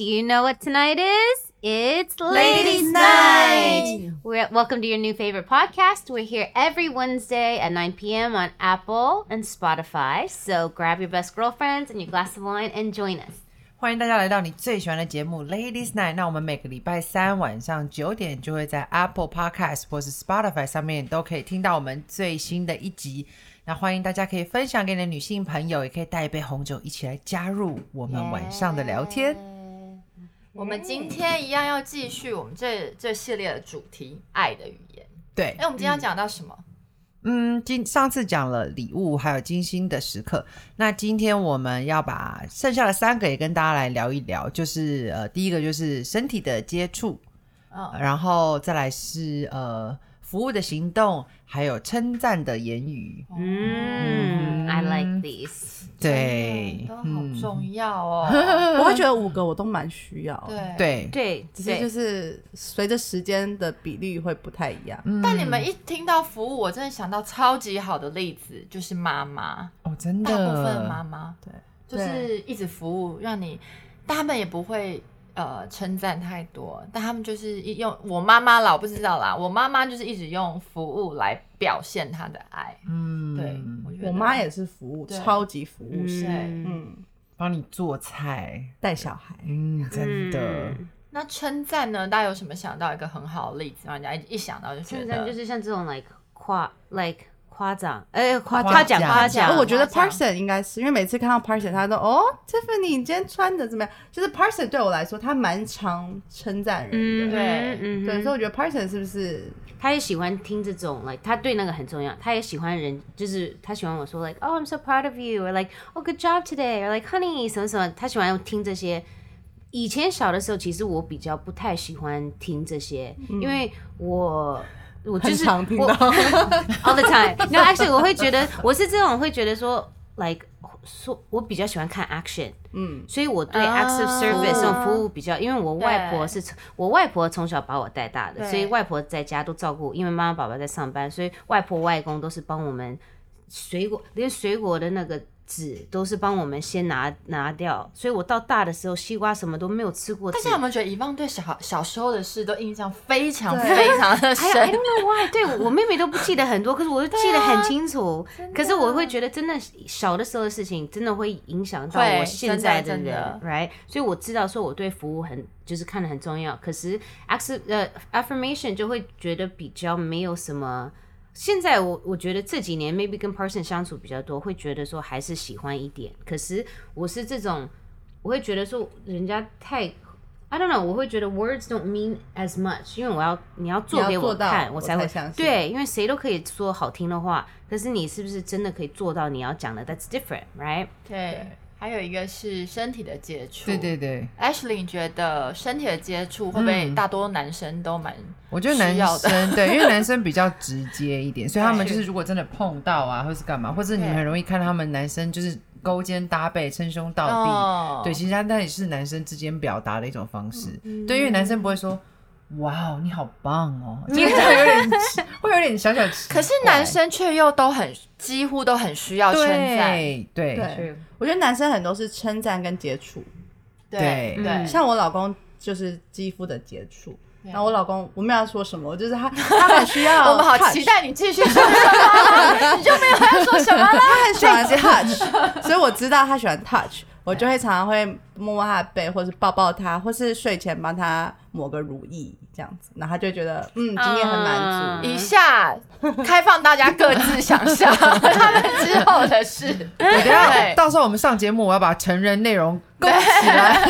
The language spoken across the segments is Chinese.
everyone. Do you know what tonight is? It's Ladies' Night. We're welcome to your new favorite podcast. We're here every Wednesday at 9 p.m. on Apple and Spotify. So grab your best girlfriends and your glass of wine and join us. 欢迎大家来到你最喜欢的节目 Ladies Night。那我们每个礼拜三晚上九点就会在 Apple Podcast 或是 Spotify 上面都可以听到我们最新的一集。那欢迎大家可以分享给你的女性朋友，也可以带一杯红酒一起来加入我们晚上的聊天。 我们今天一样要继续我们这这系列的主题——爱的语言。对哎，，我们今天要讲到什么？嗯，今上次讲了礼物，还有精心的时刻。那今天我们要把剩下的三个也跟大家来聊一聊，就是呃，第一个就是身体的接触，嗯，然后再来是呃服务的行动，还有称赞的言语。Mm, I like these. 对，都好嗯，重要哦。我会觉得五个我都蛮需要，，对。对，对，只是就是随着时间的比例会不太一样。嗯但你们一听到服务，我真的想到超级好的例子，就是妈妈，哦，真的大，部分的妈妈对，就是一直服务，让你，但他们也不会呃称赞太多，但他们就是一用我妈妈啦，我不知道啦，我妈妈就是一直用服务来表现她的爱。嗯，对，我觉得我妈也是服务，超级服务是型，嗯。嗯，帮你做菜，带小孩，嗯，真的，嗯。那称赞呢？大家有什么想到一个很好的例子，让人家一一想到就觉得。称赞就是像这种 like 夸 like 夸奖，哎，夸夸夸奖奖夸奖。我觉得 Parson 应该是因为每次看到 Parson，他都哦，Tiffany 你今天穿的怎么样？就是 Parson 对我来说，他蛮常称赞人嗯，的，对嗯对，所以我觉得 Parson 是不是他也喜欢听这种，like 他对那个很重要，他也喜欢人，就是他喜欢我说 like oh I'm so proud of you，or like oh good job today，or like honey 什么什么，他喜欢听这些。以前小的时候，其实我比较不太喜欢听这些，因为我我就很是我常听到？all the time。No, actually，我会觉得我是这种会觉得说，like 说，我比较喜欢看 action，嗯，所以我对啊 acts of service 这种服务比较，因为我外婆是从我外婆从小把我带大的，所以外婆在家都照顾，因为妈妈爸爸在上班，所以外婆外公都是帮我们水果，连水果的那个。纸都是帮我们先拿拿掉，所以我到大的时候，西瓜什么都没有吃过纸。大家有没有觉得以望对小小时候的事都印象非常非常的深 don't？know why，对我妹妹都不记得很多，可是我就记得很清楚。可是我会觉得，真的小的时候的事情，真的会影响到我现在真的人的，right？所以我知道说我对服务很就是看得很重要，可是 act 呃 affirmation 就会觉得比较没有什么。现在我我觉得这几年 maybe 跟 person 相处比较多，会觉得说还是喜欢一点。可是我是这种，我会觉得说人家太 I don't know，我会觉得 words don't mean as much，因为我要你要做给你要做到看，我才会才相信对，因为谁都可以说好听的话，可是你是不是真的可以做到你要讲的？That's different，right？对，还有一个是身体的接触。对对对，Ashley，你觉得身体的接触会不会大多男生都蛮？我觉得男生对，因为男生比较直接一点，所以他们就是如果真的碰到啊，或是干嘛，或者你很容易看到他们男生就是勾肩搭背、称兄道弟。哦对，其实他那也是男生之间表达的一种方式。嗯对，因为男生不会说“哇哦，你好棒哦”，你这个就会有点会有点小小。可是男生却又都很几乎都很需要称赞。对对。对，我觉得男生很多是称赞跟接触，对对对，像我老公就是肌肤的接触。对。然后我老公，我没有要说什么，就是他，他很需要我们好期待你继续说什么，你就没有要说什么了。他很喜欢 touch，所以我知道他喜欢 touch，我就会常常会摸摸他的背，或是抱抱他，或是睡前帮他抹个乳液这样子，然后他就会觉得嗯，今天很满足。以下开放大家各自想象他们之后的事。等一下到时候我们上节目，我要把成人内容勾起来。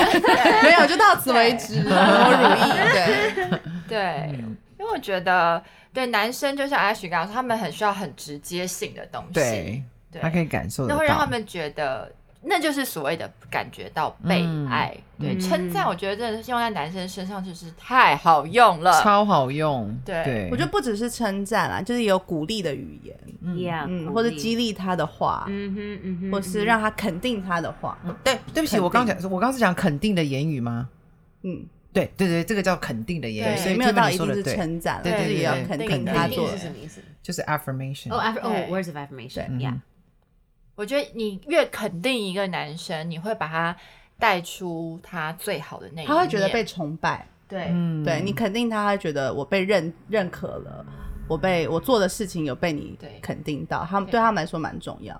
没有，就到此为止，抹乳液。对，对，因为我觉得对男生就像 Ash 刚刚说，他们很需要很直接性的东西，对，对他可以感受得到，那会让他们觉得。那就是所谓的感觉到被爱，对嗯。称赞，我觉得真的是用在男生身上就是太好用了。超好用。对。对，我觉得不只是称赞啦，就是有鼓励的语言，Yeah，嗯，或者激励他的话，嗯哼嗯哼，或是让他肯定他的话，对，对不起，我刚讲，我刚是讲肯定的言语吗？嗯，对对对，这个叫肯定的言语，所以没有到一定是说的对，称赞啦，对对就是也要对肯对定他做。肯定是什么意思？就是 affirmation。哦，aff 哦对，words of affirmation，嗯 yeah，我觉得你越肯定一个男生，你会把他带出他最好的那一面。他会觉得被崇拜，对，嗯对你肯定他，他会觉得我被认认可了，我被我做的事情有被你肯定到，他们对对他们来说蛮重要。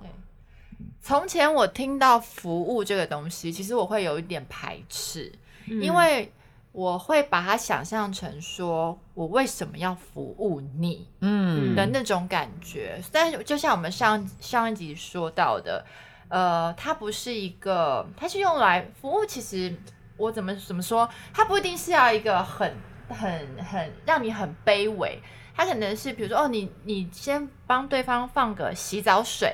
从前我听到服务这个东西，其实我会有一点排斥，因为我会把它想象成说我为什么要服务你嗯的那种感觉。但是就像我们上上一集说到的，呃，它不是一个，它是用来服务。其实我怎么怎么说，它不一定是要一个很很很让你很卑微，它可能是比如说哦，你你先帮对方放个洗澡水。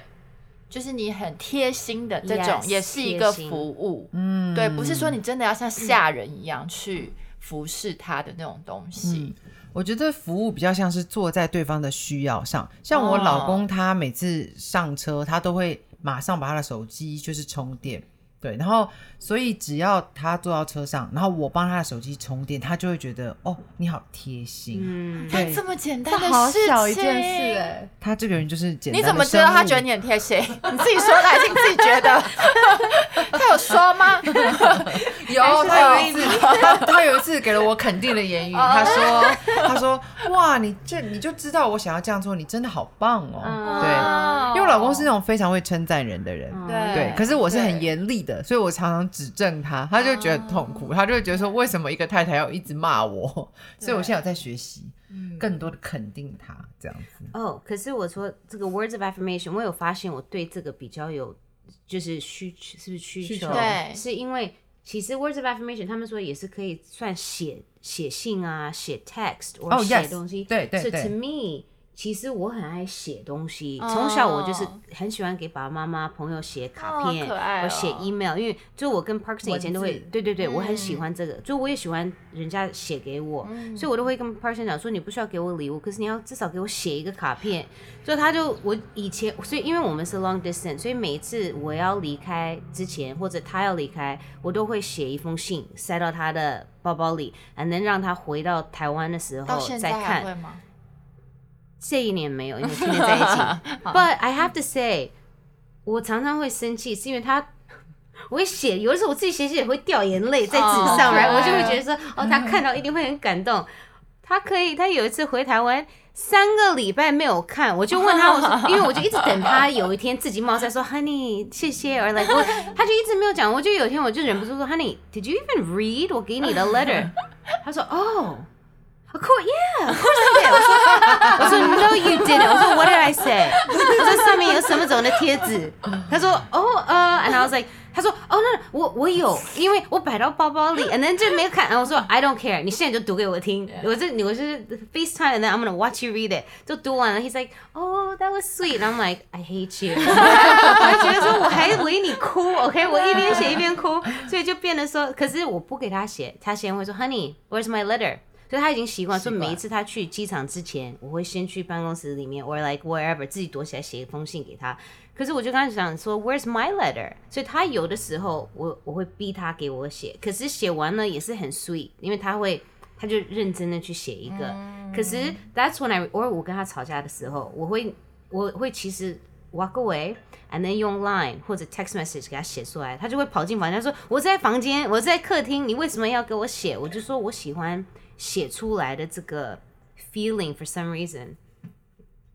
就是你很贴心的这种 Yes，也是一个服务，嗯。对，不是说你真的要像下人一样去服侍他的那种东西。我觉得服务比较像是坐在对方的需要上，像我老公哦他每次上车，他都会马上把他的手机就是充电，对，然后所以只要他坐到车上，然后我帮他的手机充电，他就会觉得哦，你好贴心。嗯，他这么简单的好事情，小一件事哎、他这个人就是简单。你怎么知道他觉得你？很贴心？你自己说的还是你自己觉得？他有说吗？有，他有一次，他他有一次给了我肯定的言语，他说，他说，哇，你这你就知道我想要这样做，你真的好棒哦。嗯对，哦因为我老公是那种非常会称赞人的人，对对，可是我是很严厉的，所以我常常指正他，他就觉得很痛苦，他就会觉得说，为什么一个太太要一直骂我？所以我现在有在学习更多的肯定他，这样子。哦，可是我说这个 words of affirmation，我有发现我对这个比较有就是需求，是不是需求？需求对是因为其实 words of affirmation 他们说也是可以算写写信啊，写 text 或哦写东西。对对 So 对 to me，其实我很爱写东西，哦从小我就是很喜欢给爸爸妈妈、朋友写卡片，我写 email，因为就我跟 Parkson 以前都会对对对，我很嗯喜欢这个，就我也喜欢人家写给我，所以我都会跟 Parkson 讲说，你不需要给我礼物，可是你要至少给我写一个卡片。所以他就我以前，所以因为我们是 long distance，所以每一次我要离开之前，或者他要离开，我都会写一封信塞到他的包包里，能让他回到台湾的时候到现在再看还。会吗？这一年没有，因为天天在一起。But I have to say，我常常会生气，是因为他。我会写，有的时候我自己写写会掉眼泪在纸上，哦然后我就会觉得说，哦，他看到一定会很感动。他可以，他有一次回台湾三个礼拜没有看，我就问他，我说，因为我就一直等他有一天自己冒出来说，Honey，谢谢 like 我，他就一直没有讲，我就有一天我就忍不住说，Honey，did you even read 我给你的 letter？他说，哦。Of course, yeah, of course I did. 我说，我说 No, you didn't. 我说 What did I say? 我说上面有什么种的贴纸？他说哦呃，and I was like，他说哦那我我有，因为我摆到包包里，and then 就没有看。然后我说 I don't care，你现在就读给我听。我这我是 FaceTime，and then I'm gonna watch you read it。就读完了，He's like oh that was sweet，and I'm like I hate you。我觉得说我还为你哭，OK，我一边写一边哭，所以就变得说，可是我不给他写，他先会说 Honey，where's my letter？ 所以他已经习惯，说每一次他去机场之前，我会先去办公室里面，or like wherever 自己躲起来写一封信给他。可是我就跟他讲说，Where's my letter？所以他有的时候我我会逼他给我写，可是写完了也是很 sweet，因为他会他就认真的去写一个。可是 That's when I or 我跟他吵架的时候，我会我会其实 walk away。and then 用 Line 或者 text message 给他写出来，他就会跑进房间说：“我在房间，我在客厅，你为什么要给我写？”我就说我喜欢写出来的这个 feeling for some reason。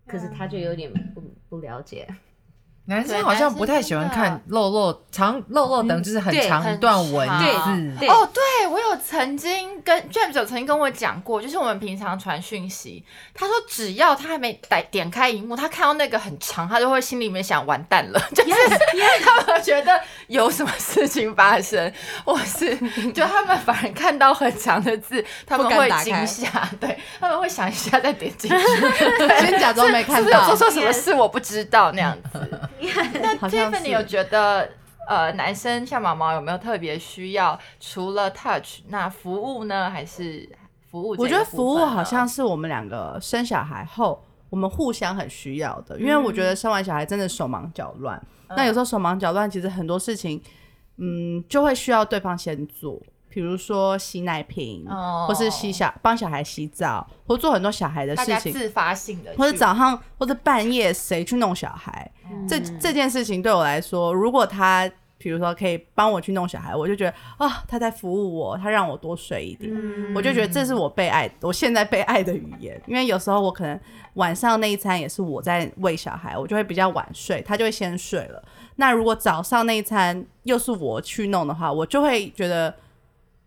可是他就有点不不了解，男生好像不太喜欢看肉肉长肉肉等，就是很对长一段文字。哦，对我有曾经跟 James 有曾经跟我讲过，就是我们平常传讯息，他说只要他还没点点开荧幕，他看到那个很长，他就会心里面想完蛋了，就是 他们觉得有什么事情发生，或是 就他们反而看到很长的字，他们会惊吓，对他们会想一下再点进去，先假装没看到是不是有做。错什么事我不知道那样子。那好像 Tiffany 有觉得呃，男生像毛毛有没有特别需要？除了 touch，那服务呢？还是服务？我觉得服务好像是我们两个生小孩后，我们互相很需要的，因为我觉得生完小孩真的手忙脚乱。那有时候手忙脚乱，其实很多事情，嗯，就会需要对方先做，比如说洗奶瓶，哦或是洗小帮小孩洗澡，或做很多小孩的事情。自发性的，或者早上或者半夜谁去弄小孩，这这件事情对我来说，如果他比如说可以帮我去弄小孩，我就觉得啊，他在服务我，他让我多睡一点，嗯我就觉得这是我被爱，我现在被爱的语言。因为有时候我可能晚上那一餐也是我在喂小孩，我就会比较晚睡，他就会先睡了。那如果早上那一餐又是我去弄的话，我就会觉得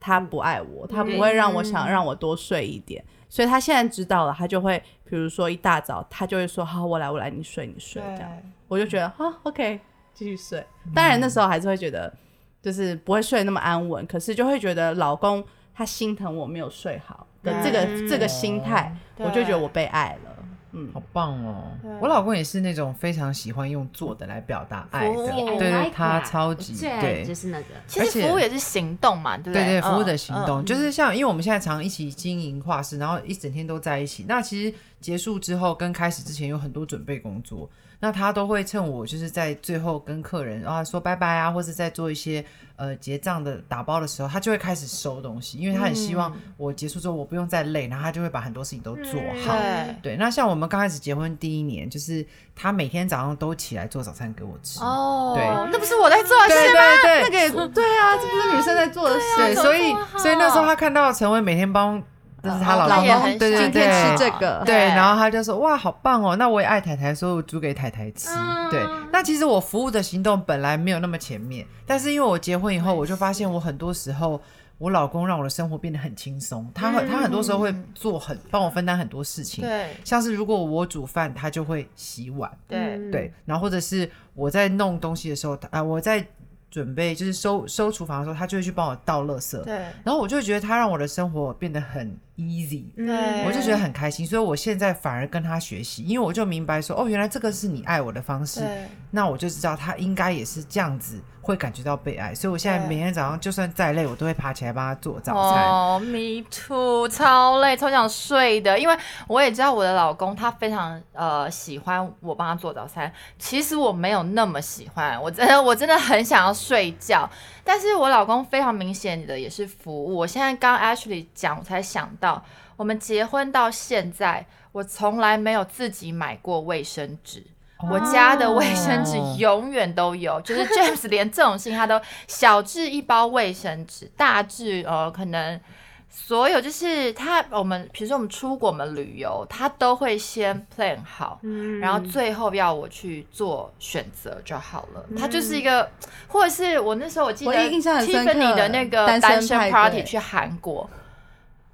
他不爱我，他不会让我想让我多睡一点。所以他现在知道了，他就会比如说一大早，他就会说：“好，我来，我来，你睡，你睡。”这样。我就觉得啊，OK，继续睡。当然那时候还是会觉得，就是不会睡那么安稳，可是就会觉得老公他心疼我没有睡好的这个嗯这个心态，我就觉得我被爱了。嗯，好棒哦！我老公也是那种非常喜欢用做的来表达爱的，对对他超级爱对。就是那个。其而且实服务也是行动嘛，对不对？对对，服务嗯的行动、嗯。就是像，因为我们现在常一起经营画室，然后一整天都在一起。那其实结束之后跟开始之前有很多准备工作，那他都会趁我就是在最后跟客人啊说拜拜啊，或是在做一些呃结账的打包的时候，他就会开始收东西，因为他很希望我结束之后我不用再累，然后他就会把很多事情都做好。对对，那像我们刚开始结婚第一年，就是他每天早上都起来做早餐给我吃。哦，对那不是我在做的对事吗？对对，那个也对啊，这不是女生在做的事。对，所以所以那时候他看到陈伟每天帮，就是她老公，老公对对今天对吃这个，对，对。然后他就说哇，好棒哦，那我也爱太太，所以我煮给太太吃。对，那其实我服务的行动本来没有那么前面，但是因为我结婚以后，我就发现我很多时候。我老公让我的生活变得很轻松，他很、他很多时候会做很帮我分担很多事情，对。像是如果我煮饭，他就会洗碗，对。对，然后或者是我在弄东西的时候，啊、我在准备就是收收厨房的时候，他就会去帮我倒垃圾，对。然后我就觉得他让我的生活变得很 easy，对，我就觉得很开心，所以我现在反而跟他学习，因为我就明白说，哦，原来这个是你爱我的方式，那我就知道他应该也是这样子会感觉到被爱，所以我现在每天早上就算再累，我都会爬起来帮他做早餐。哦，me too，超累，超想睡的。因为我也知道我的老公他非常呃喜欢我帮他做早餐，其实我没有那么喜欢，我真的我真的很想要睡觉。但是我老公非常明显的也是服务。我现在刚 Ashley 讲，我才想到，我们结婚到现在，我从来没有自己买过卫生纸。我家的卫生纸哦永远都有，就是 James 连这种事情他都小至一包卫生纸，大至呃可能所有就是他我们比如说我们出国我们旅游，他都会先 plan 好，然后最后要我去做选择就好了。他就是一个，或者是我那时候我记得 Tiffany 的那个单身 party 去韩国。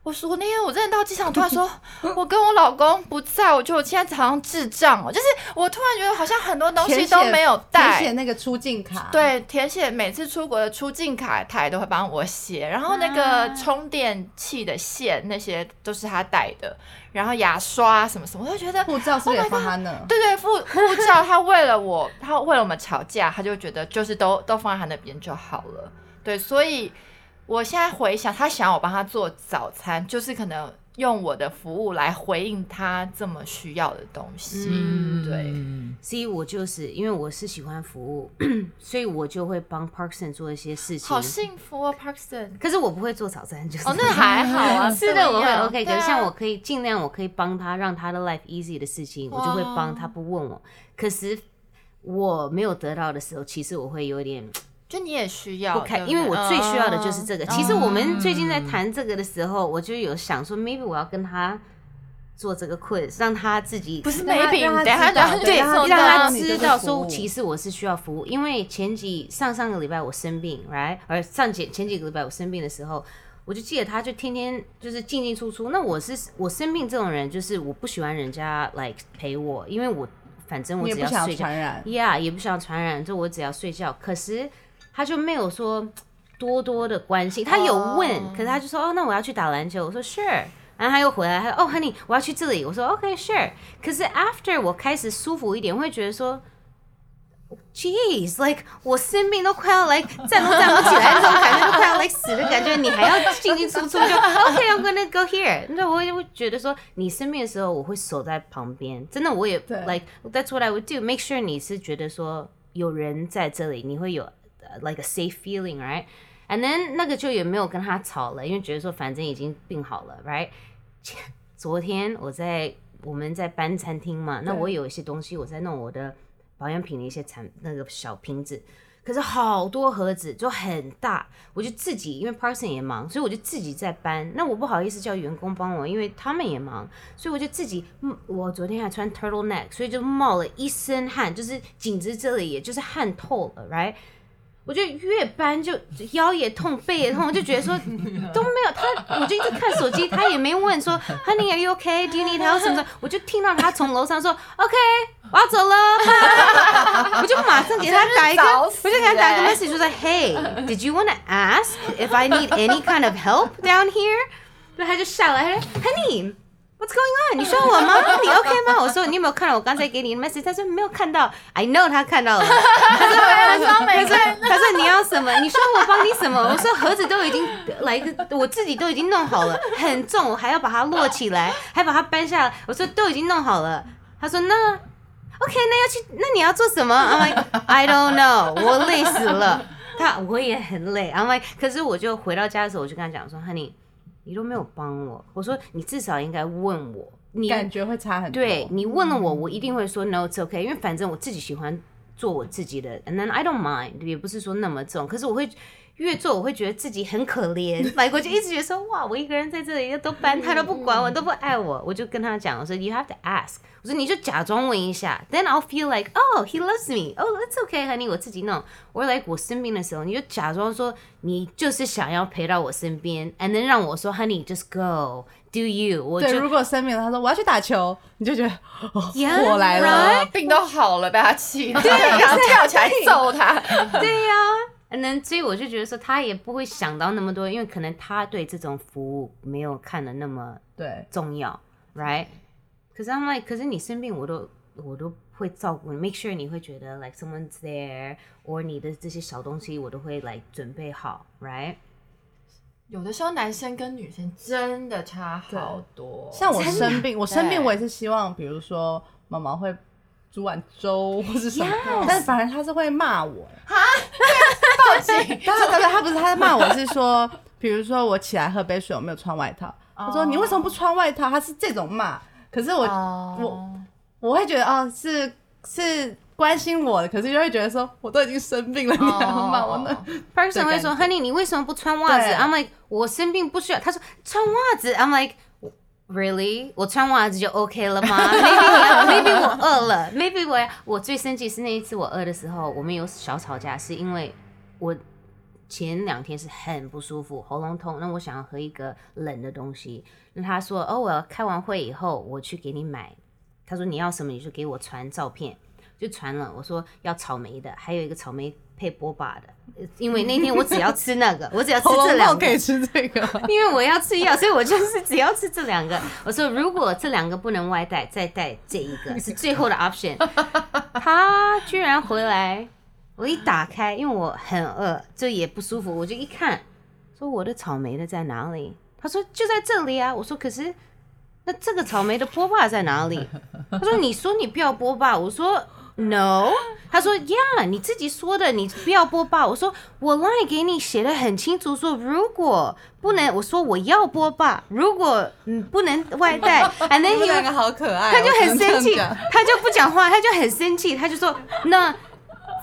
我说我那天我真的到机场，突然说，我跟我老公不在，我觉得我现在好像智障哦，就是我突然觉得好像很多东西都没有带，填写那个出境卡，，对，填写每次出国的出境卡，他也都会帮我写。然后那啊个充电器的线，那些都是他带的。然后牙刷什么什么，我就觉得，护照是也放他那？对对，护护照，他为了我，他为了我们吵架，他就觉得就是都都放在他那边就好了。对，所以我现在回想，他想要我帮他做早餐，就是可能用我的服务来回应他这么需要的东西。嗯对。嗯所以我就是因为我是喜欢服务，所以我就会帮 Parkson 做一些事情。好幸福啊，Parkson。可是我不会做早餐，就是哦，那还好啊，是的，我会 OK。可是像我可以尽量，我可以帮他让他的 life easy 的事情，我就会帮他，不问我。可是我没有得到的时候，其实我会有点就你也需要不开，因为我最需要的就是这个。其实我们最近在嗯谈这个的时候，我就有想说，maybe 我要跟他做这个 quiz，让他自己不是 maybe，让他等下知道对，对让他知道说，其实我是需要服务，因为前几上上个礼拜我生病，right，而上前前几个礼拜我生病的时候，我就记得他就天天就是进进出出。那我是我生病这种人，就是我不喜欢人家来陪我，因为我反正我只要睡觉传染。，yeah，也不想传染，就我只要睡觉。可是他就没有说多多的关心，他有问哦可是他就说哦，那我要去打篮球，我说 sure。然后他又回来，他说：“哦，honey，我要去这里。”我说：“OK，sure。”可是 after 我开始舒服一点，我会觉得说，Jeez，like 我生病都快要 like 站都站不起来，那种感觉都快要 like 死的感觉，你还要进进出出，就 OK，I'm、gonna go here。那我也会觉得说，你生病的时候，我会守在旁边，真的我也 like that's what I would do。Make sure 你是觉得说有人在这里，你会有、呃 like a safe feeling，right？And then 那个就也没有跟他吵了，因为觉得说反正已经病好了，right？昨天我在我们在搬餐厅嘛，那我有一些东西我在弄我的保养品的一些产那个小瓶子，可是好多盒子就很大，我就自己因为 Parson 也忙，所以我就自己在搬。那我不好意思叫员工帮我，因为他们也忙，所以我就自己。嗯我昨天还穿 turtleneck，所以就冒了一身汗，就是颈子这里也就是汗透了，right？我就越搬就腰也痛，背也痛，我就觉得说都没有他，我就一直看手机，他也没问说 Honey are you okay? Do you need help? 什么什么，我就听到他从楼上说 OK，我要走了，我就马上给他打一个，我就给他打一个欸 message 说 Hey, did you want to ask if I need any kind of help down here？然后他就下来，他说 Honey。What's going on？你说我吗？你 OK 吗？我说你有没有看到我刚才给你的 message？他说没有看到。I know 他看到了。他说他说没看他说你要什么？你说我帮你什么？我说盒子都已经来个，我自己都已经弄好了，很重，我还要把它摞起来，还把它搬下来。我说都已经弄好了。他说那 OK，那要去，那你要做什么？I'm like I don't know，我累死了。他我也很累。I'm like，可是我就回到家的时候，我就跟他讲说，Honey，你都没有帮我。我说你至少应该问我，你感觉会差很多。对你问了我，我一定会说 no it's okay，因为反正我自己喜欢做我自己的，and then I don't mind，也不是说那么重，可是我会越做，我会觉得自己很可怜，买过就一直觉得说哇，我一个人在这里都搬，他都不管我，都不爱我，我就跟他讲，我说 you have to ask，我说你就假装问一下，then I'll feel like oh he loves me，oh it's okay honey，我自己弄，我 like 我生病的时候，你就假装说你就是想要陪到我身边，and then 让我说 honey just go。Do you？我对，就如果生病了，他说我要去打球，你就觉得哦 Yeah，火来 right？了。病都好了，被他气，对，然后跳起来揍他。对呀、嗯，那所以我就觉得说，他也不会想到那么多，因为可能他对这种服务没有看的那么对，重要，right？可是他们，可是你生病，我都我都会照顾你，make sure 你会觉得 like someone's there，or 你的这些小东西我都会来准备好，right？有的时候男生跟女生真的差好多，像我生病，我生病我也是希望，比如说妈妈会煮碗粥或是什么但是反而他是会骂我。报警。对对对，他不是他在骂我是说，比如说我起来喝杯水，我没有穿外套，他说你为什么不穿外套？他是这种骂，可是我我我会觉得哦是是关心我的，可是就会觉得说我都已经生病了，你还要骂我呢 person 会说，Honey，你为什么不穿袜子？I'm like，我生病不需要。他说穿袜子，I'm like。Really？我穿袜子就 OK 了吗？Maybe 我 饿了，Maybe 我我最生气是那一次我饿的时候，我们有小吵架，是因为我前两天是很不舒服，喉咙痛，那我想要喝一个冷的东西，那他说哦，我要开完会以后我去给你买，他说你要什么你就给我传照片，就传了，我说要草莓的，还有一个草莓配波霸的，呃因为那天我只要吃那个，我只要吃这两个痛可以。吃这个？因为我要吃药，所以我就是只要吃这两个。我说如果这两个不能外带，再带这一个是最后的 option。他居然回来，我一打开，因为我很饿，这也不舒服，我就一看，说我的草莓的在哪里？他说就在这里啊。我说可是那这个草莓的波霸在哪里？他说你说你不要波霸，我说 no。他说呀，你自己说的，你不要播报。我说我 line 给你写的很清楚，说如果不能，我说我要播报，如果嗯不能外带，and then he 两个好可爱哦，他就很生气他就不讲话，他就很生气，他就说 那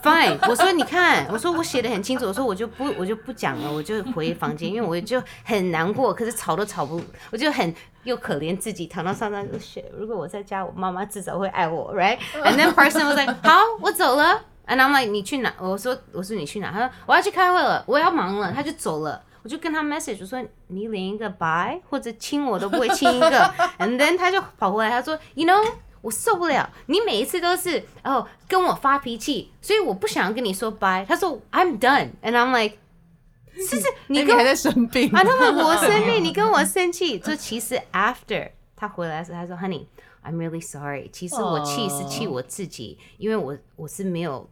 fine。我说你看，我说我写的很清楚，我说我就不我就不讲了，我就回房间，因为我就很难过，可是吵都吵不，我就很又可怜自己，躺到上上就 shit。如果我在家，我妈妈至少会爱我，right？And then person was like 好，我走了。And I'm like 你去哪？我说我说你去哪？他说我要去开会了，我要忙了，他就走了。我就跟他 message 说你连一个 bye 或者亲我都不会亲一个，and then 他就跑回来，他说 you know 我受不了，你每一次都是哦跟我发脾气，所以我不想跟你说 bye。他说 I'm done，and I'm like 是是你跟我哎你还在生病啊，他们我生病，你跟我生气，这其实 after 他回来的时候，他说 Honey。I'm really sorry。其实我气是气我自己，因为我我是没有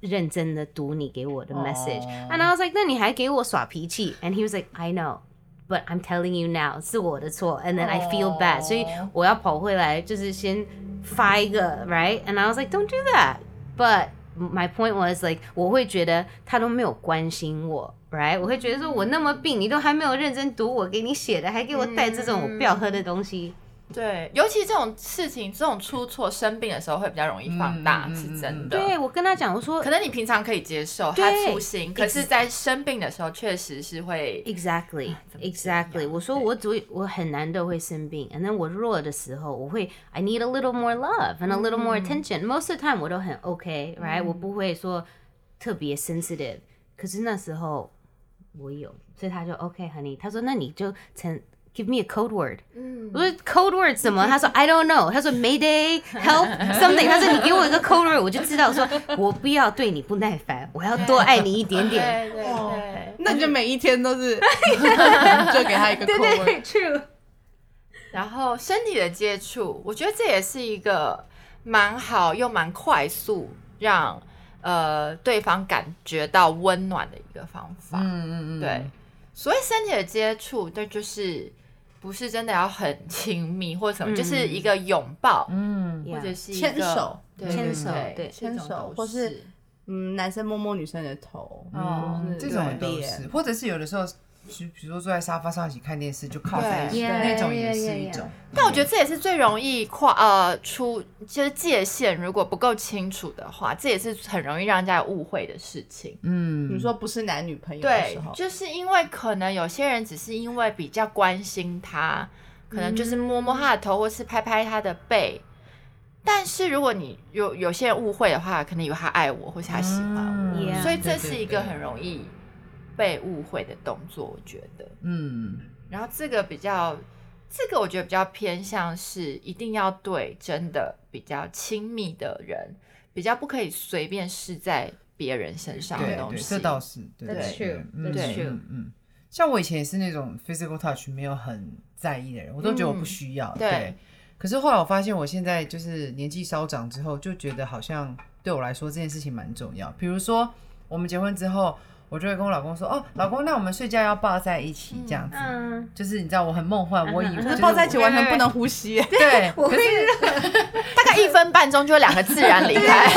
认真的读你给我的 message。And I was like，那你还给我耍脾气？And he was like, I know。But I'm telling you now，是我的错，and then I feel bad，、所以我要跑回来，就是先发一个，right？And I was like, don't do that。But my point was like，我会觉得他都没有关心我，right？我会觉得说我那么病，你都还没有认真读我给你写的，还给我带这种我不要喝的东西。对，尤其这种事情，这种出错、生病的时候会比较容易放大，是真的。对我跟他讲，我说可能你平常可以接受他粗心，可是，在生病的时候，确实是会 Exactly, exactly。我说我只会我很难都会生病，and then 我弱的时候，我会 I need a little more love and a little more attention. Most of the time 我都很 OK, right？、我不会说特别 sensitive。可是那时候我有，所以他就 OK, honey。他说那你就成 give me a code word。我说 code word 什么？他说 I don't know。他说 Mayday help something。他说你给我一个 code word，我就知道说我不要对你不耐烦，我要多爱你一点点。对对对。那你就每一天都是 就给他一个口味。，true。然后身体的接触，我觉得这也是一个蛮好又蛮快速让呃对方感觉到温暖的一个方法。嗯嗯嗯，对，所谓身体的接触，对，就是不是真的要很亲密或什么，就是一个拥抱，嗯，或者是一牵个手。对牵手对牵手或是嗯，男生摸摸女生的头，哦这种也都是，或者是有的时候，就比如说坐在沙发上一起看电视，就靠在一起，对那种也是 yeah, 一 yeah, 种。但我觉得这也是最容易跨呃出，就是界限如果不够清楚的话，这也是很容易让人家误会的事情。嗯，比如说不是男女朋友的对时候，，就是因为可能有些人只是因为比较关心他，可能就是摸摸他的头，或是拍拍他的背。但是如果你有有些人误会的话，可能以为他爱我，或是他喜欢我，嗯所以这是一个很容易被误会的动作，我觉得。嗯然后这个比较，这个我觉得比较偏向是一定要对真的比较亲密的人，比较不可以随便试在别人身上的对对，东西。这倒是对 That's 对 true, 嗯 that's 嗯 true 嗯嗯。像我以前也是那种 physical touch 没有很在意的人，我都觉得我不需要。对对。可是后来我发现，我现在就是年纪稍长之后，就觉得好像对我来说这件事情蛮重要。比如说，我们结婚之后，我就会跟我老公说：“哦，老公，那我们睡觉要抱在一起，这样子。嗯，就是你知道，我很梦幻，我以为就是是抱在一起完全不能呼吸。对，可是 大概一分半钟就两个自然离开。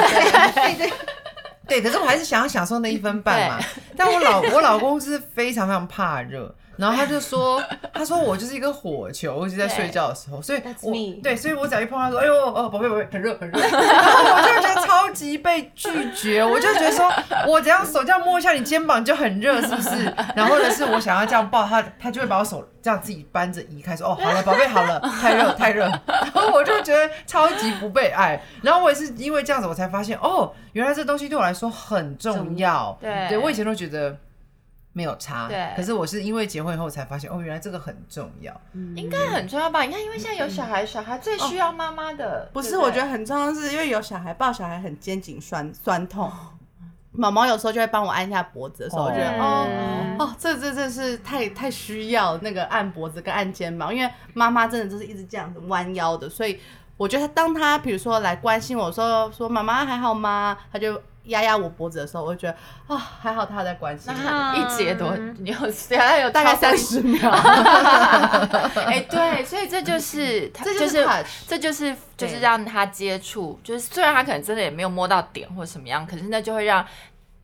对，可是我还是想要享受那一分半嘛。但我老我老公是非常非常怕热，然后他就说，他说我就是一个火球，我一直在睡觉的时候，所以我对，所以我只要一碰他说，哎呦哦，宝贝宝贝，很热很热，然后我就觉得超级被拒绝，我就觉得说我只要手这样摸一下你肩膀就很热，是不是？然后或者是我想要这样抱他，他就会把我手这样自己扳着移开，说哦好了，宝贝好了，太热太热，然后我就觉得超级不被爱，然后我也是因为这样子，我才发现哦，原来这东西对我来说很重要，对。对我以前都觉得。没有差，对可是我是因为结婚以后才发现，哦，原来这个很重要。应该很重要吧？你看，因为现在有小孩，小孩最需要妈妈的。不是，对我觉得很重要，是因为有小孩抱小孩很肩颈酸酸痛。毛毛有时候就会帮我按一下脖子的时候，我觉得哦嗯哦，这这这是太太需要那个按脖子跟按肩膀，因为妈妈真的就是一直这样子弯腰的，所以我觉得当他比如说来关心我说说妈妈还好吗，他就压压我脖子的时候，我就觉得啊、还好他在关心一节多，你有对啊，有大概三十 秒，哎，对，所以这就是他，这就是这就是就是让他接触，就是虽然他可能真的也没有摸到点或什么样，可是那就会让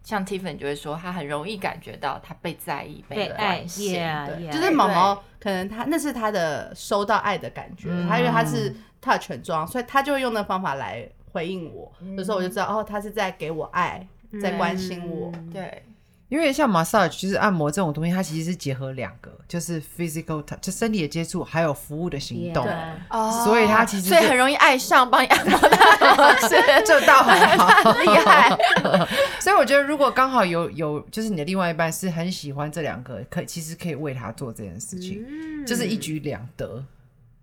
像 Tiffany 就会说，他很容易感觉到他被在意、被爱。对。就是毛毛可能他那是他的收到爱的感觉，他因为他是 touch 很重要，所以他就会用那方法来回应我。有时候我就知道哦，他是在给我爱，在关心我。对，因为像 massage 就是按摩这种东西，它其实是结合两个，就是 physical touch，就身体的接触，还有服务的行动。Yeah 哦所以他其实所以很容易爱上帮你按摩的老师，这倒很好，厉害。所以我觉得，如果刚好有有，就是你的另外一半是很喜欢这两个，可其实可以为他做这件事情，就是一举两得。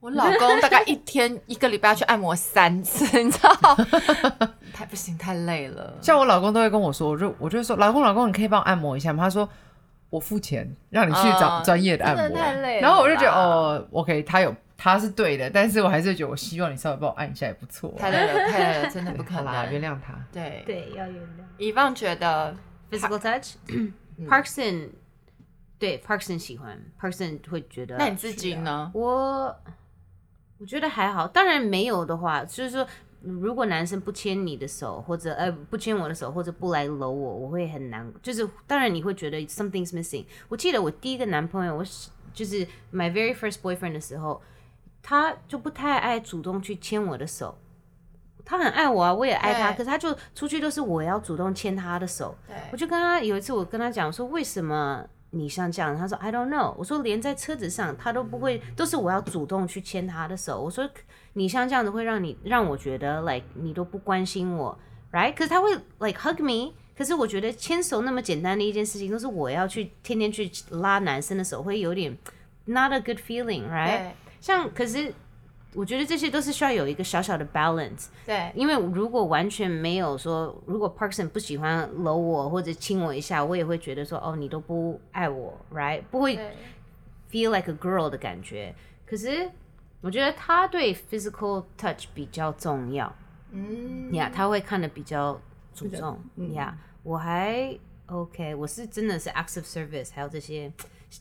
我老公大概一天一个礼拜要去按摩三次，你知道？太不行，太累了。像我老公都会跟我说，我就我就说，老公老公，你可以帮我按摩一下吗？他说我付钱让你去找哦专业的按摩，真的太累了然后我就觉得哦，OK，他有他是对的，但是我还是觉得我希望你稍微帮我按一下也不错。太累了，太累了，真的不可能，原能。谅他。对，对，要原谅。以望觉得 physical touch，Parkson，对 Parkson 喜欢，Parkson 会觉得。那你自己？呢？我我觉得还好，当然没有的话，就是说，如果男生不牵你的手，或者呃不牵我的手，或者不来搂我，我会很难。就是当然你会觉得 something's missing。我记得我第一个男朋友，我是就是 my very first boyfriend 的时候。他就不太爱主动去牵我的手。他很爱我啊，我也爱他，可是他就出去都是我要主动牵他的手。对我就跟他有一次，我跟他讲说，为什么你像这样？他说 I don't know。我说连在车子上他都不会，都是我要主动去牵他的手。我说你像这样子会让你让我觉得 like 你都不关心我，right？可是他会 like hug me。可是我觉得牵手那么简单的一件事情，都是我要去天天去拉男生的手，会有点 not a good feeling，right？像可是我觉得这些都是需要有一个小小的 balance。对。因为如果完全没有说，如果 Parkson 不喜欢搂我或者亲我一下，我也会觉得说，哦，你都不爱我，right？不会 feel like a girl 的感觉。可是我觉得他对 physical touch 比较重要。嗯。呀他会看的比较注重。呀我还 OK，我是真的是 acts of service，还有这些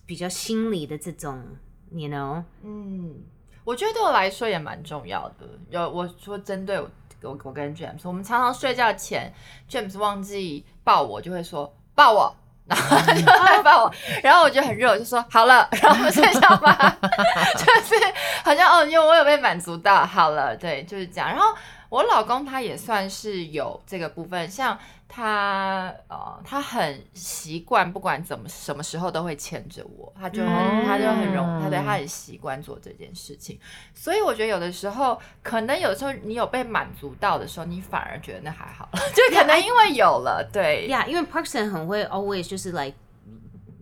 比较心理的这种，you know，嗯，我觉得对我来说也蛮重要的。有我说针对我我跟 James，我们常常睡觉前，James 忘记抱我，就会说抱我。然后就来抱我，然后我就很热，我就说好了，然后我们睡觉吧，就是好像哦，因为我有被满足到，好了，对，就是这样。然后我老公他也算是有这个部分，像他呃，他很习惯，不管怎么什么时候都会牵着我，他就很、嗯。他就很容，他对他很习惯做这件事情。所以我觉得有的时候，可能有时候你有被满足到的时候，你反而觉得那还好，就可能因为有了，对。呀因为 Parkson 很会 always 就是 like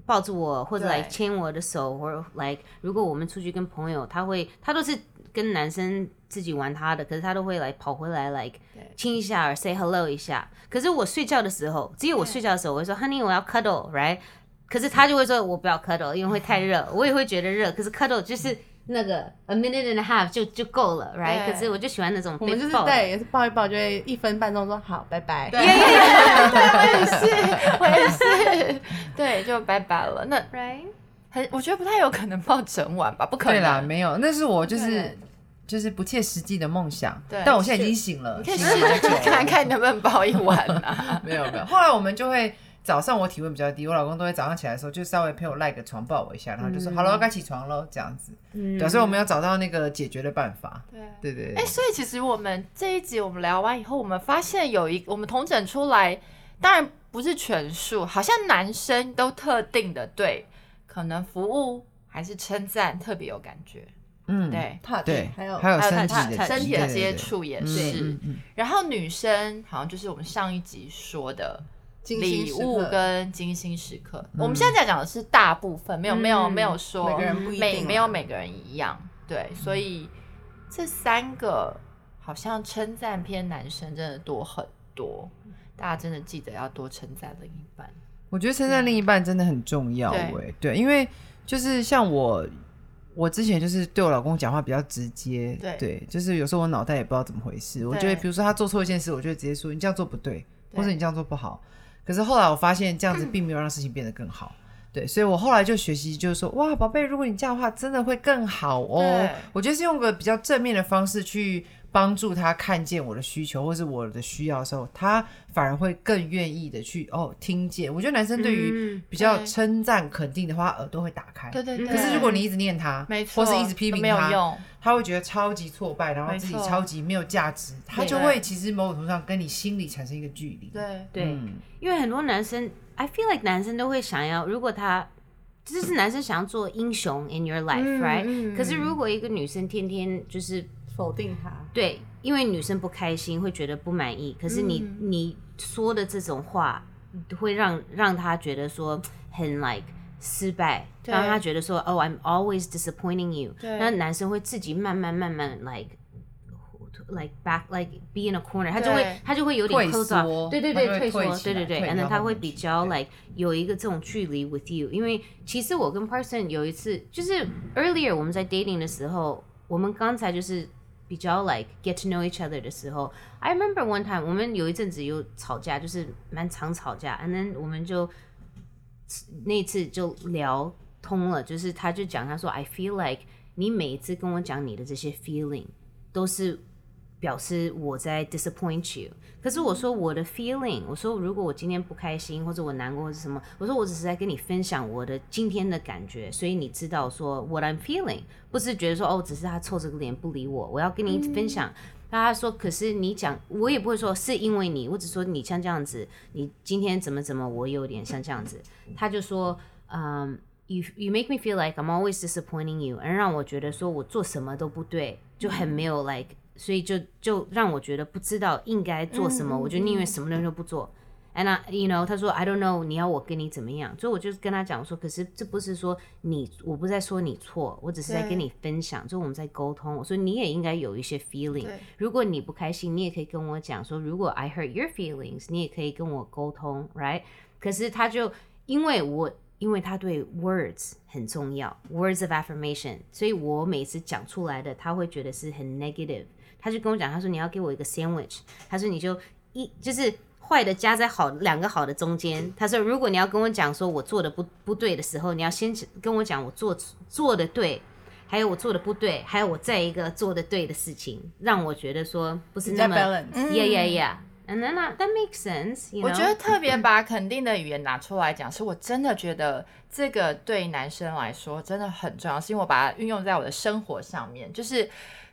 抱住我，或者对。来牵我的手，或者 like 如果我们出去跟朋友，他会他都是跟男生自己玩他的，可是他都会来跑回来 like 亲一下，say hello 一下。可是我睡觉的时候，只有我睡觉的时候，我会说 Honey 我要 cuddle，right？可是他就会说我不要 cuddle，因为会太热，我也会觉得热。可是 cuddle 就是那个 a minute and a half 就就够了，right？可是我就喜欢那种我们就是。对，也是抱一抱，就会一分半钟说好，拜拜。对，我也是，我也是，对，就拜拜了。那 right？很，我觉得不太有可能抱整晚吧，不可能。对啦，没有，那是我就是对就是不切实际的梦想。对但我现在已经醒了，你可以醒试试看看能不能抱一晚啊。没有没有。后来我们就会早上我体温比较低，我老公都会早上起来的时候就稍微陪我赖个床抱我一下，然后就说、好了，该起床喽，这样子。对，所以我们要找到那个解决的办法。对。对、对对对，所以其实我们这一集我们聊完以后，我们发现有一我们同整出来，当然不是全数，好像男生都特定的对，可能服务还是称赞特别有感觉，嗯，对，touch，对，还有还有身体的接触也嗯是。然后女生好像就是我们上一集说的礼物跟精心时刻，我们现在在讲的是大部分，没有没有嗯没有说每个人不一每定啊。没有每个人一样，对，所以这三个好像称赞偏男生真的多很多，大家真的记得要多称赞另一半。我觉得称赞另一半真的很重要对。哎，对，因为就是像我，我之前就是对我老公讲话比较直接，对就是有时候我脑袋也不知道怎么回事，我觉得比如说他做错一件事，我就会直接说你这样做不对，或者你这样做不好。可是后来我发现这样子 并没有让事情变得更好。对，所以我后来就学习，就是说，哇，宝贝，如果你这样的话，真的会更好哦。我觉得是用个比较正面的方式去帮助他看见我的需求或是我的需要的时候，他反而会更愿意的去哦听见。我觉得男生对于嗯比较对称赞肯定的话，耳朵会打开。对对对。可是如果你一直念他，没错，或是一直批都评他，没有用，他会觉得超级挫败，然后自己超级没有价值，他就对会其实某种程度上跟你心里产生一个距离。对对，嗯因为很多男生，I feel like 男生都会想要，如果他就是男生想要做英雄 in your life，right？、嗯可是如果一个女生天天就是否定他，对，因为女生不开心，会觉得不满意，可是你、嗯。你说的这种话，会让让他觉得说很 like 失败，让他觉得说哦、I'm always disappointing you。那男生会自己慢慢慢慢 like。like back like be in a corner，他就会他就会有点退 close 缩 off，对对对，退缩，对对对，来退然后他会比较 like 有一个这种距离 with you，因为其实我跟 Parson 有一次就是 earlier 我们在 dating 的时候，我们刚才就是比较 like get to know each other 的时候，I remember one time 我们有一阵子有吵架，就是蛮常吵架，and then 我们就那次就聊通了，就是他就讲他说 I feel like 你每一次跟我讲你的这些 feeling 都是表示我在 disappoint you。可是我说我的 feeling，我说如果我今天不开心或者我难过或者什么，我说我只是在跟你分享我的今天的感觉，所以你知道说 what I'm feeling，不是觉得说哦，只是他臭着个脸不理我，我要跟你分享。那他说，可是你讲，我也不会说是因为你，我只说你像这样子，你今天怎么怎么，我有点像这样子。他就说，嗯、y o u you make me feel like I'm always disappointing you，而让我觉得说我做什么都不对，就很没有 like，所以就就让我觉得不知道应该做什么，我就宁愿什么东西都不做。And I, you know，他说 I don't know，你要我跟你怎么样？所以我就跟他讲说，可是这不是说你，我不是在说你错，我只是在跟你分享，就我们在沟通。我说你也应该有一些 feeling，如果你不开心，你也可以跟我讲说，如果 I hurt your feelings，你也可以跟我沟通，right？可是他就因为我因为他对 words 很重要，words of affirmation，所以我每次讲出来的，他会觉得是很 negative。他就跟我讲，他说你要给我一个 sandwich，他说你就一就是坏的加在好两个好的中间。他说如果你要跟我讲说我做的不不对的时候，你要先跟我讲我做做的对。还有我做的不对，还有我再一个做的对的事情，让我觉得说不是那么。Yeah, yeah, yeah. And then that, that makes sense. You 我?觉得特别把肯定的语言拿出来讲，是我真的觉得这个对男生来说真的很重要，是因为我把它运用在我的生活上面。就是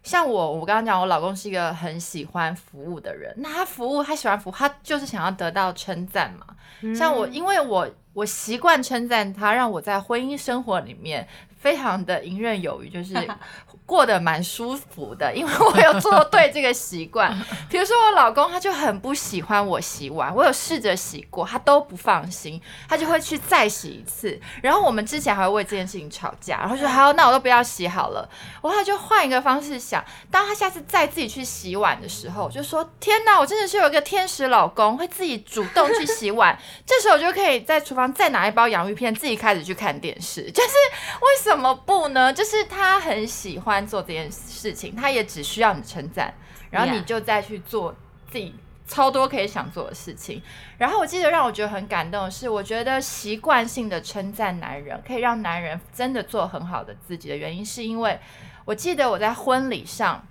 像我，我刚刚讲，我老公是一个很喜欢服务的人，那他服务，他喜欢服务，他就是想要得到称赞嘛。像我，因为我我习惯称赞他，让我在婚姻生活里面非常的游刃有余，就是 过得蛮舒服的，因为我有做对这个习惯。比如说我老公他就很不喜欢我洗碗，我有试着洗过，他都不放心，他就会去再洗一次。然后我们之前还会为这件事情吵架，然后说好，那我都不要洗好了。我后来就换一个方式想，当他下次再自己去洗碗的时候，我就说天哪，我真的是有一个天使老公，会自己主动去洗碗。这时候我就可以在厨房再拿一包洋芋片，自己开始去看电视。就是为什么不呢？就是他很喜欢做这件事情，他也只需要你称赞，然后你就再去做自己超多可以想做的事情。然后我记得让我觉得很感动的是，我觉得习惯性的称赞男人，可以让男人真的做很好的自己的原因，是因为我记得我在婚礼上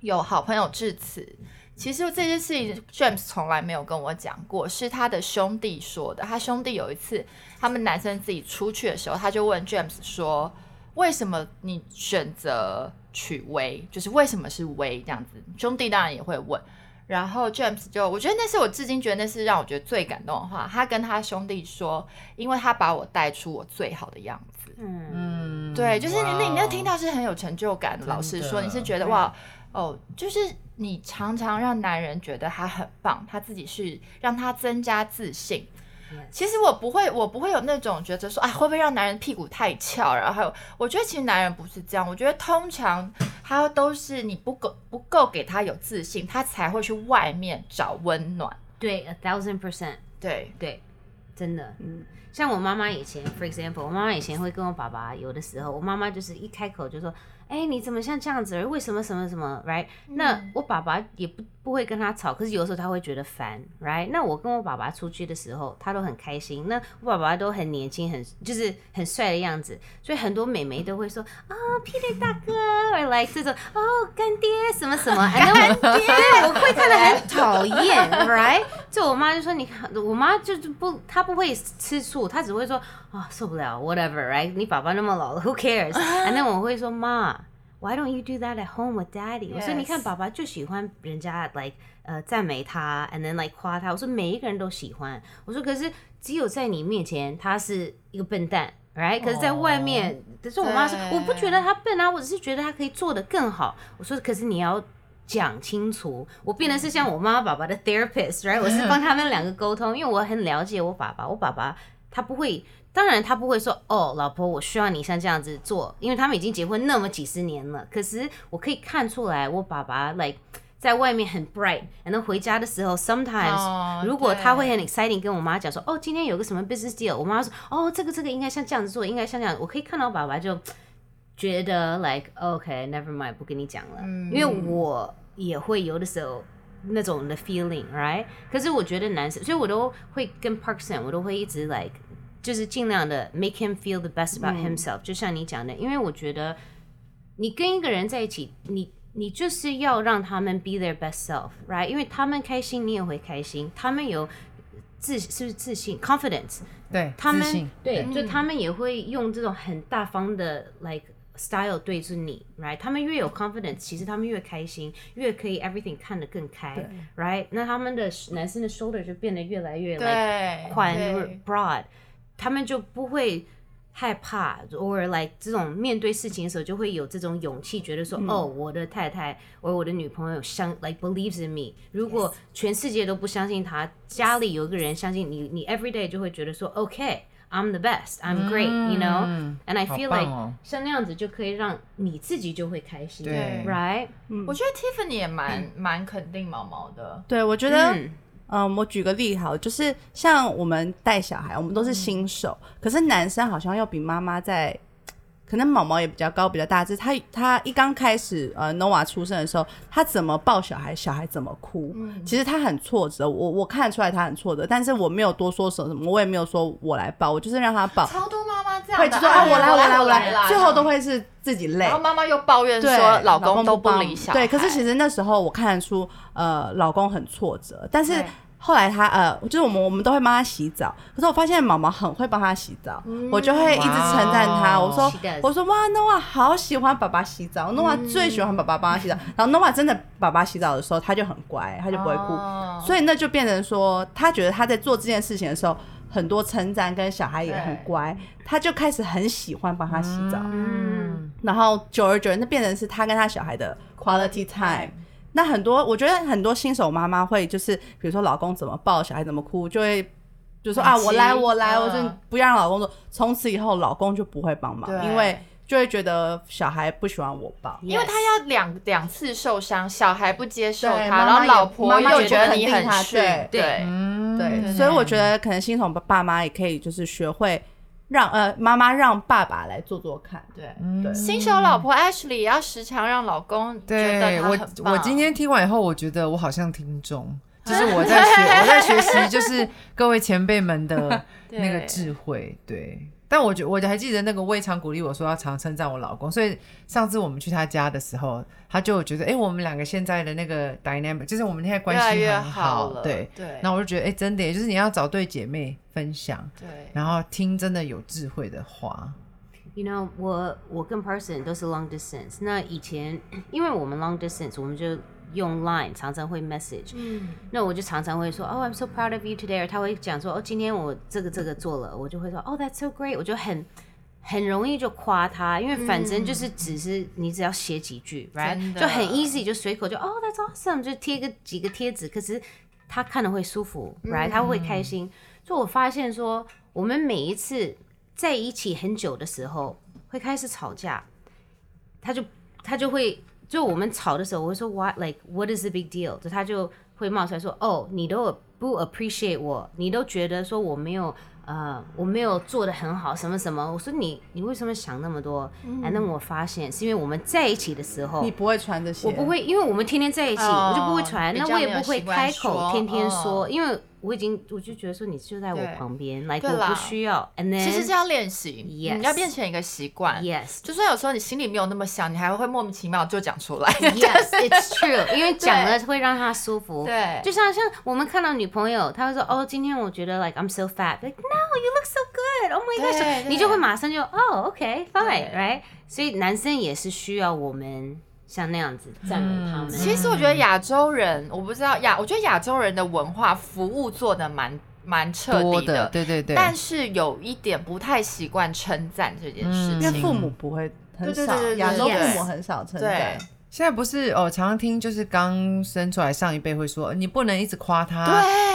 有好朋友致辞。其实这件事情，James 从来没有跟我讲过，是他的兄弟说的。他兄弟有一次，他们男生自己出去的时候，他就问 James 说：“为什么你选择取威？就是为什么是薇这样子？”兄弟当然也会问。然后 James 就，我觉得那是我至今觉得那是让我觉得最感动的话。他跟他兄弟说，因为他把我带出我最好的样子。嗯，嗯，对，就是你那你那听到是很有成就感的老实说，你是觉得哇哦，就是你常常让男人觉得他很棒，他自己是让他增加自信。其实我不会，我不会有那种觉得说，啊，会不会让男人屁股太翘？然后还有，我觉得其实男人不是这样，我觉得通常他都是你不够不够给他有自信，他才会去外面找温暖。对，a thousand percent，对，对，真的，嗯，像我妈妈以前，for example，我妈妈以前会跟我爸爸，有的时候，我妈妈就是一开口就说，哎、你怎么像这样子？为什么什么什么？right？、那我爸爸也不不会跟他吵，可是有时候他会觉得烦，right？那我跟我爸爸出去的时候，他都很开心。那我爸爸都很年轻，很就是很帅的样子，所以很多美眉都会说啊、e e r 大哥，or like 这种哦，干爹什么什么，干爹，我会看得很讨厌，right？就我妈就说，你看，我妈就是不，她不会吃醋，她只会说啊、受不了，whatever，right？你爸爸那么老了，who cares？And then 我会说妈。Why don't you do that at home with daddy？、我说你看爸爸就喜欢人家 like 呃赞美他，and then like 夸他。我说每一个人都喜欢。我说可是只有在你面前他是一个笨蛋，right？可是在外面，可是我妈说我不觉得他笨啊，我只是觉得他可以做得更好。我说可是你要。讲清楚，我变得是像我妈妈爸爸的 therapist，right？我是帮他们两个沟通，因为我很了解我爸爸。我爸爸他不会，当然他不会说哦，老婆，我需要你像这样子做，因为他们已经结婚那么几十年了。可是我可以看出来，我爸爸 like 在外面很 bright，然后回家的时候，sometimes、哦如果他会很 exciting 跟我妈讲说，哦，今天有个什么 business deal，我妈说，哦，这个这个应该像这样子做，应该像这样，我可以看到爸爸就觉得 like OK，never、mind，不跟你讲了，因为我也会有的时候。那种的 feeling，right？可是我觉得男生，所以我都会跟 Parkson，我都会一直 like，就是尽量的 make him feel the best about himself、就像你讲的，因为我觉得你跟一个人在一起，你你就是要让他们 be their best self，right？因为他们开心，你也会开心。他们有自是不是自信 confidence？对，他们对，就他们也会用这种很大方的 like style 对着你，right？他们越有 confidence，其实他们越开心，越可以 everything 看得更开，right？那他们的男生的 shoulder 就变得越来越 like 宽 broad，他们就不会害怕，or like 这种面对事情的时候就会有这种勇气，觉得说，哦，我的太太或我的女朋友相 like believes in me。如果全世界都不相信他，家里有一个人相信你，你 every day 就会觉得说，OK。I'm the best. I'm great. You know, and I feel 棒 like 哦像那样子就可以让你自己就会开心对，right？我觉得 Tiffany 也蛮蛮肯定毛毛的，对，我觉得，嗯、我举个例好，就是像我们带小孩，我们都是新手，可是男生好像要比妈妈在。可能毛毛也比较高，比较大只。他他一刚开始，呃，Nova 出生的时候，他怎么抱小孩，小孩怎么哭，其实他很挫折。我我看得出来他很挫折，但是我没有多说什么，我也没有说我来抱，我就是让他抱，超多妈妈这样的，会就说啊，哎我来，我来，我来，来，最后都会是自己累然后。妈妈又抱怨，说老公都不理想，对，可是其实那时候我看得出，呃，老公很挫折，但是对后来他呃，就是我们我们都会帮他洗澡，可是我发现毛毛很会帮他洗澡，嗯我就会一直称赞他，我说我说哇，Nova 好喜欢爸爸洗澡，Nova 嗯最喜欢爸爸帮他洗澡，然后 Nova 真的爸爸洗澡的时候，他就很乖，他就不会哭，哦所以那就变成说，他觉得他在做这件事情的时候。很多称赞跟小孩也很乖，他就开始很喜欢帮他洗澡。嗯，然后久而久之，那变成是他跟他小孩的 quality time。那很多，我觉得很多新手妈妈会就是，比如说老公怎么抱，小孩怎么哭，就会就说啊，我来，我来，我就嗯不要让老公做。从此以后，老公就不会帮忙，因为就会觉得小孩不喜欢我抱。因为他要两两次受伤，小孩不接受他，然后老婆妈妈又觉得你很逊，对，对。所以我觉得可能新手爸妈也可以就是学会让呃妈妈让爸爸来做做看。对。对，新手老婆 Ashley 也要时常让老公觉得对我他很，棒我今天听完以后，我觉得我好像听众，就是我在学，我在学习，就是各位前辈们的 那个智慧。对，但我觉我还记得那个魏常鼓励我说要常称赞我老公，所以上次我们去他家的时候，他就觉得，哎、我们两个现在的那个 dynamic，就是我们现在关系很好了对。对那我就觉得，哎、真的耶，就是你要找对姐妹分享，对然后听真的有智慧的话。You know，我我跟 Person 都是 long distance。那以前因为我们 long distance，我们就用 Line 常常会 message。嗯，那我就常常会说，哦、i m so proud of you today。他会讲说，哦，今天我这个这个做了，我就会说，哦、t h a t s so great。我就很很容易就夸他，因为反正就是只是你只要写几句，right，就很 easy，就随口就，哦、t h a t s awesome，就贴个几个贴纸，可是他看了会舒服，right，他会开心。就我发现说，我们每一次在一起很久的时候，会开始吵架，他就他就会就我们吵的时候，我会说 what like what is the big deal？就他就会冒出来说，哦，你都不 appreciate 我，你都觉得说我没有呃我没有做的很好，什么什么。我说你你为什么想那么多？哎、那我发现是因为我们在一起的时候你。不会传这些，我不会，因为我们天天在一起，哦我就不会传，那我也不会开口天天说，哦因为我已经我就觉得说你就在我对。旁边，like 我不需要。And then 其实是要练习 Yes 你要变成一个习惯。yes 就算有时候你心里没有那么想，你还会莫名其妙就讲出来。yes it's true，因为讲了会让他舒服。对。就像像我们看到女朋友，她会说哦，今天我觉得 like I'm so fat，like no you look so good，oh my 对 gosh，你就会马上就哦 OK fine right，所以男生也是需要我们像那样子赞美他们。其实我觉得亚洲人，我不知道亚，我觉得亚洲人的文化服务做的蛮蛮彻多底的对对对但是有一点不太习惯称赞这件事情。因为父母不会很少对对对对，对亚洲父母很少称赞对。现在不是哦，常常听就是刚生出来上一辈会说，你不能一直夸他，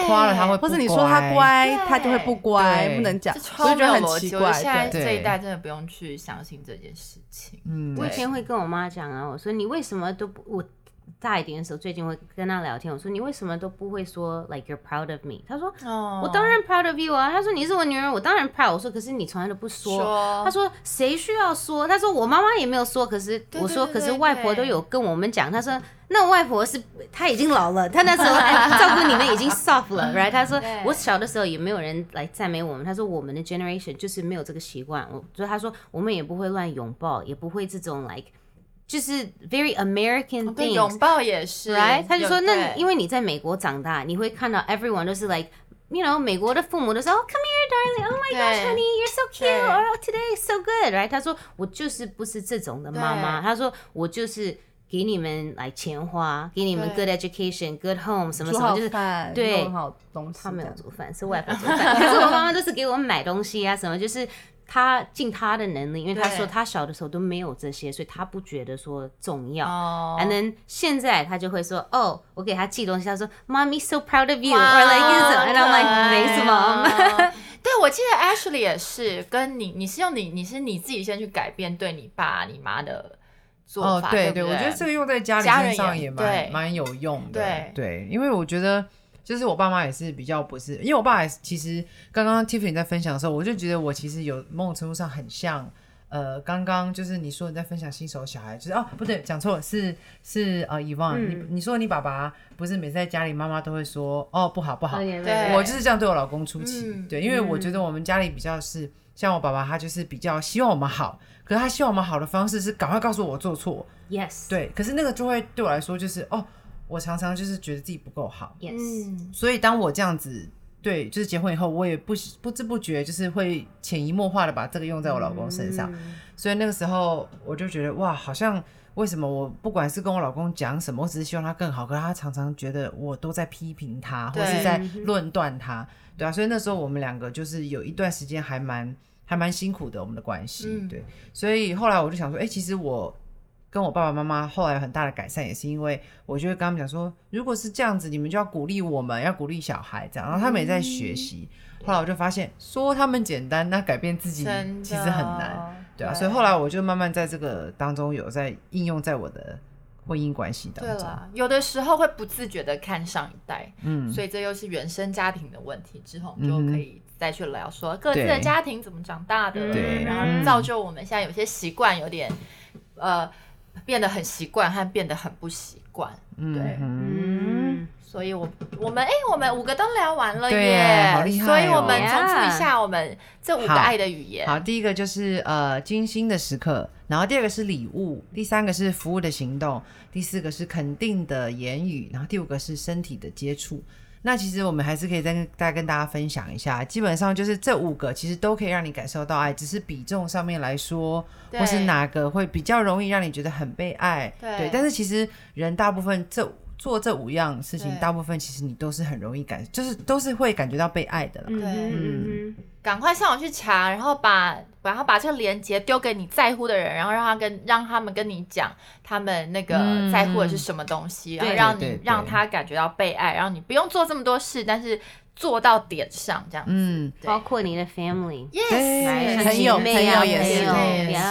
夸了他会不或者你说他乖，他就会不乖，不能讲，所以觉得很奇怪。现在，这一代真的不用去相信这件事情。嗯，我以前会跟我妈讲啊，我说你为什么都不我大一点的时候，最近会跟他聊天，我说你为什么都不会说 like you're proud of me？他说哦我当然 proud of you 啊。他说你是我女儿，我当然 proud。我说可是你从来都不说。说她说谁需要说？他说我妈妈也没有说，可是我说可是外婆都有跟我们讲。他说那外婆是她已经老了，她那时候 哎照顾你们已经 soft 了，right？他说我小的时候也没有人来赞美我们。他说我们的 generation 就是没有这个习惯。我所以他说我们也不会乱拥抱，也不会这种 like。就是 very American，things。拥抱也是 right？他就说，那因为你在美国长大，你会看到 everyone 都是 like。You know，美国的父母都说，Oh, come here, darling. Oh my gosh, honey, you're so cute. Or today is so good, right? 他说我就是不是这种的妈妈，他说我就是给你们来钱花，给你们 good education, good home，什么什么，就是，对弄好他没有煮饭，是外婆煮饭。可是我妈妈都是给我买东西啊，什么就是她尽他的能力，因为他说他小的时候都没有这些，所以他不觉得说重要。哦。And then 现在他就会说，哦，我给他寄东西，他说，Mommy so proud of like 没什么。哦 对，我记得 Ashley 也是跟你，你是用你，你是你自己先去改变对你爸、你妈的做哦，法，对对？不我觉得这个用在家里家人身上也也蛮对。蛮有用的。对。对，因为我觉得就是我爸妈也是比较不是，因为我爸也是其实刚刚 Tiffany 在分享的时候，我就觉得我其实有某种程度上很像。呃，刚刚就是你说你在分享新手小孩，就是哦，不对，讲错了，是是呃，遗忘、嗯。你你说你爸爸不是每次在家里，妈妈都会说哦不好不好，对我就是这样对我老公出气，嗯对，因为我觉得我们家里比较是像我爸爸，他就是比较希望我们好，可是他希望我们好的方式是赶快告诉我做错，Yes，对，可是那个就会对我来说就是哦，我常常就是觉得自己不够好，，Yes，嗯，所以当我这样子。对，就是结婚以后，我也不不知不觉，就是会潜移默化的把这个用在我老公身上。嗯所以那个时候我就觉得哇，好像为什么我不管是跟我老公讲什么，我只是希望他更好，可是他常常觉得我都在批评他，或是在论断他，对啊，所以那时候我们两个就是有一段时间还蛮还蛮辛苦的，我们的关系，嗯对，所以后来我就想说，哎、其实我。跟我爸爸妈妈后来有很大的改善，也是因为我就会跟他们讲说，如果是这样子，你们就要鼓励我们，要鼓励小孩这样，然后他们也在学习。后来我就发现，说他们简单，那改变自己其实很难。对啊，所以后来我就慢慢在这个当中有在应用在我的婚姻关系当中。对了，有的时候会不自觉的看上一代，嗯，所以这又是原生家庭的问题。之后我们就可以再去聊说各自的家庭怎么长大的，对然后造就我们现在有些习惯有点呃变得很习惯和变得很不习惯。对，嗯，所以我我们哎、我们五个都聊完了耶，好厉害哦所以我们重复一下我们这五个爱的语言。好，第一个就是呃精心的时刻，然后第二个是礼物，第三个是服务的行动，第四个是肯定的言语，然后第五个是身体的接触。那其实我们还是可以再跟再跟大家分享一下，基本上就是这五个其实都可以让你感受到爱，只是比重上面来说，或是哪个会比较容易让你觉得很被爱。对但是其实人大部分这做这五样事情，大部分其实你都是很容易感，就是都是会感觉到被爱的对。嗯赶快上网去查，然后把然后把这个链接丢给你在乎的人，然后让他跟让他们跟你讲他们那个嗯。在乎的是什么东西，然后让你让他感觉到被爱，然后你不用做这么多事，但是做到点上这样子。嗯，包括你的 family，yes，朋友朋友也是。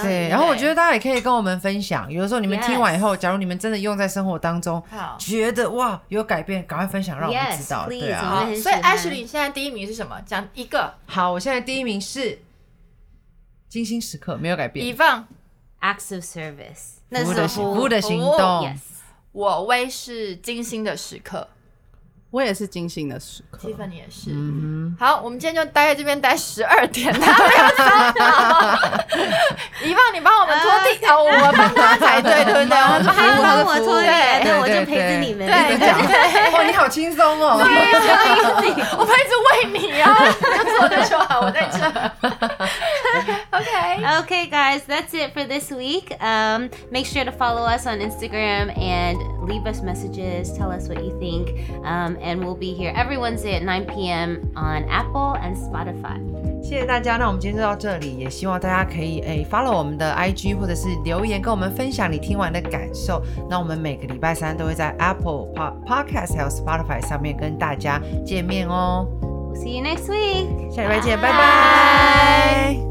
对然后我觉得大家也可以跟我们分享，有的时候你们听完以后，假如你们真的用在生活当中，好。觉得哇有改变，赶快分享让我们知道。对啊，所以 Ashley 现在第一名是什么？讲一个，好，我现在第一名是精心时刻，没有改以变，放 acts of service，那服务的是行服务的行动。Yes，我微是精心的时刻我也是精心的时刻。，Tiffany 也是。嗯好，我们今天就待在这边待十二点，他没有你帮我们拖地哦，我们帮他才对，对不对？我们帮他他帮我拖地，对对，我就陪着你们。对哼，讲，哇，你好轻松哦。我们一直喂你，然后你就坐着就好，我在这。OK， Okay, guys, that's it for this week. Um, make sure to follow us on Instagram and leave us messages. Tell us what you think. Um, and we'll be here every Wednesday at 9 p.m. on Apple and Spotify. 谢谢大家，那我们今天就到这里，也希望大家可以诶 follow 我们的 IG 或者是留言跟我们分享你听完的感受。那我们每个礼拜三都会在 Apple Pod Podcast 还有 Spotify 上面跟大家见面哦。 We'll see you next week. 下礼拜见，拜拜